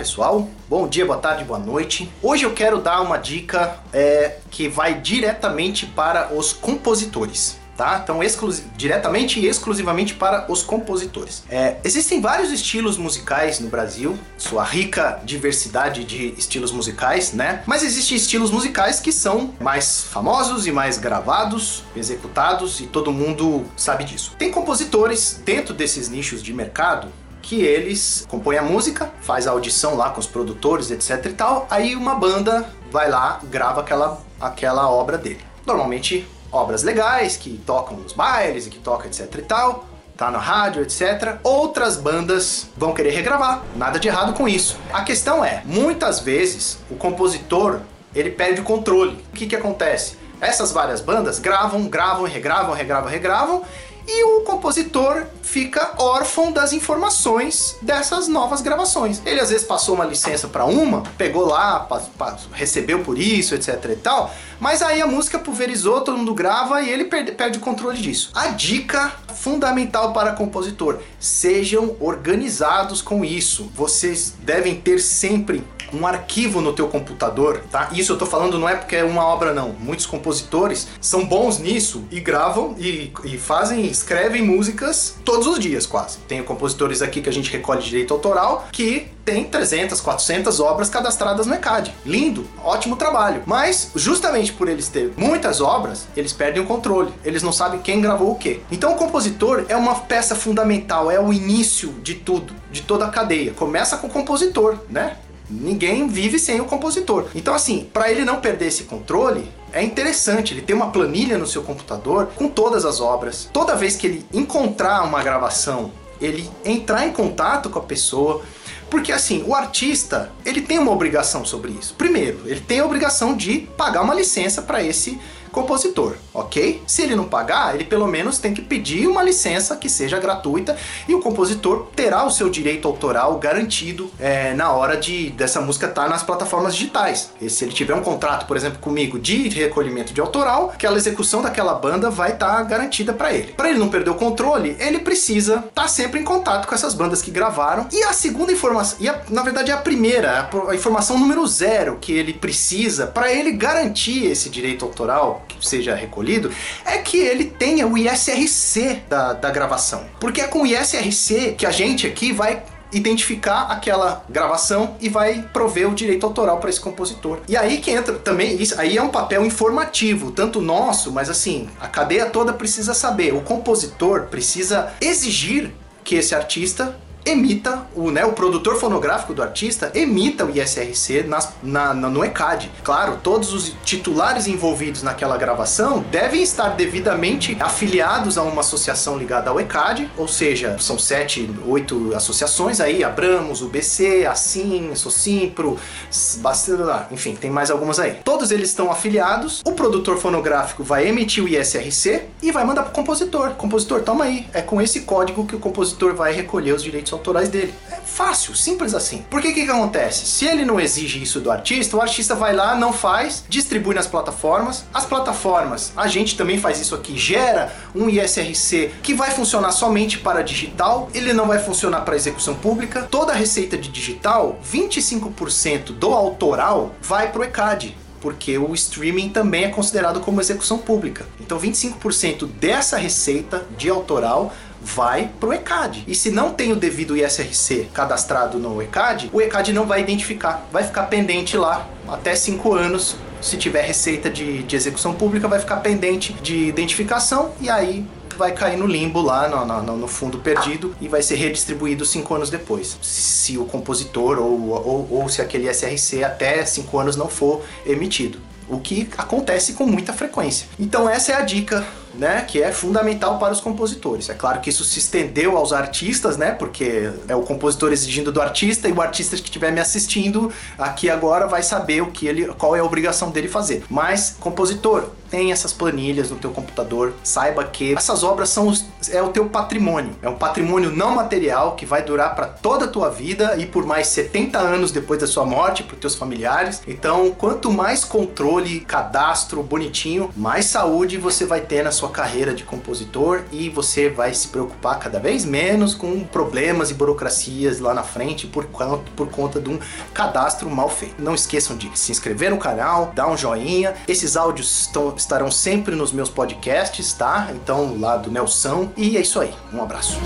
pessoal, bom dia, boa tarde, boa noite. Hoje eu quero dar uma dica é, que vai diretamente para os compositores. Tá? Então, diretamente e exclusivamente para os compositores. É, existem vários estilos musicais no Brasil, sua rica diversidade de estilos musicais, né? Mas existem estilos musicais que são mais famosos e mais gravados, executados e todo mundo sabe disso. Tem compositores dentro desses nichos de mercado que eles compõem a música, faz a audição lá com os produtores, etc e tal, aí uma banda vai lá, grava aquela, aquela obra dele. Normalmente obras legais, que tocam nos bailes e que tocam etc e tal, tá na rádio, etc. Outras bandas vão querer regravar, nada de errado com isso. A questão é, muitas vezes o compositor, ele perde o controle. O que que acontece? Essas várias bandas gravam, gravam, regravam, regravam, regravam e o compositor fica órfão das informações dessas novas gravações. Ele às vezes passou uma licença para uma, pegou lá, recebeu por isso, etc e tal, mas aí a música pulverizou, todo mundo grava e ele perde, perde o controle disso. A dica fundamental para compositor: sejam organizados com isso. Vocês devem ter sempre um arquivo no teu computador, tá? Isso eu tô falando não é porque é uma obra não. Muitos compositores são bons nisso e gravam e, e fazem, escrevem músicas todos os dias quase. Tenho compositores aqui que a gente recolhe direito autoral que tem 300, 400 obras cadastradas no ECAD. Lindo, ótimo trabalho. Mas justamente por eles terem muitas obras, eles perdem o controle. Eles não sabem quem gravou o quê. Então o compositor é uma peça fundamental, é o início de tudo, de toda a cadeia. Começa com o compositor, né? Ninguém vive sem o compositor. Então, assim, para ele não perder esse controle, é interessante, ele tem uma planilha no seu computador com todas as obras. Toda vez que ele encontrar uma gravação, ele entrar em contato com a pessoa, porque assim, o artista, ele tem uma obrigação sobre isso. Primeiro, ele tem a obrigação de pagar uma licença para esse compositor, ok? Se ele não pagar, ele pelo menos tem que pedir uma licença que seja gratuita e o compositor terá o seu direito autoral garantido é, na hora de dessa música estar tá nas plataformas digitais. E se ele tiver um contrato, por exemplo, comigo de recolhimento de autoral, aquela execução daquela banda vai estar tá garantida para ele. Para ele não perder o controle, ele precisa estar tá sempre em contato com essas bandas que gravaram. E a segunda informação, e a, na verdade é a primeira, a, informação número zero que ele precisa para ele garantir esse direito autoral que seja recolhido, é que ele tenha o ISRC da, da gravação. Porque é com o ISRC que a gente aqui vai identificar aquela gravação e vai prover o direito autoral para esse compositor. E aí que entra também isso, aí é um papel informativo, tanto nosso, mas assim, a cadeia toda precisa saber, o compositor precisa exigir que esse artista emita, o, né, o produtor fonográfico do artista emita o ISRC nas, na, na, no ECAD. Claro, todos os titulares envolvidos naquela gravação devem estar devidamente afiliados a uma associação ligada ao ECAD, ou seja, são sete, oito associações aí, Abramos, UBC, Assim, Socimpro, enfim, tem mais algumas aí. Todos eles estão afiliados, o produtor fonográfico vai emitir o ISRC e vai mandar para o compositor. Compositor, toma aí, é com esse código que o compositor vai recolher os direitos autorais dele. É fácil, simples assim. Por que que acontece? Se ele não exige isso do artista, o artista vai lá, não faz, distribui nas plataformas. As plataformas, a gente também faz isso aqui, gera um ISRC que vai funcionar somente para digital, ele não vai funcionar para execução pública. Toda receita de digital, 25% do autoral vai para o ECAD porque o streaming também é considerado como execução pública. Então 25% dessa receita de autoral vai pro ECAD. E se não tem o devido ISRC cadastrado no ECAD, o ECAD não vai identificar, vai ficar pendente lá até 5 anos. Se tiver receita de, de execução pública, vai ficar pendente de identificação e aí vai cair no limbo lá no, no, no, fundo perdido e vai ser redistribuído cinco anos depois. Se, o compositor ou, ou, ou se aquele SRC até cinco anos não for emitido. O que acontece com muita frequência. Então essa é a dica né, que é fundamental para os compositores. É claro que isso se estendeu aos artistas, né, porque é o compositor exigindo do artista e o artista que estiver me assistindo aqui agora vai saber o que ele, qual é a obrigação dele fazer. Mas compositor, tem essas planilhas no teu computador. Saiba que essas obras são os, é o teu patrimônio. É um patrimônio não material que vai durar para toda a tua vida e por mais 70 anos depois da sua morte para teus familiares. Então, quanto mais controle, cadastro bonitinho, mais saúde você vai ter na sua carreira de compositor e você vai se preocupar cada vez menos com problemas e burocracias lá na frente por, por conta de um cadastro mal feito. Não esqueçam de se inscrever no canal, dar um joinha. Esses áudios estão, estarão sempre nos meus podcasts, tá? Então, lá do Nelson. E é isso aí. Um abraço.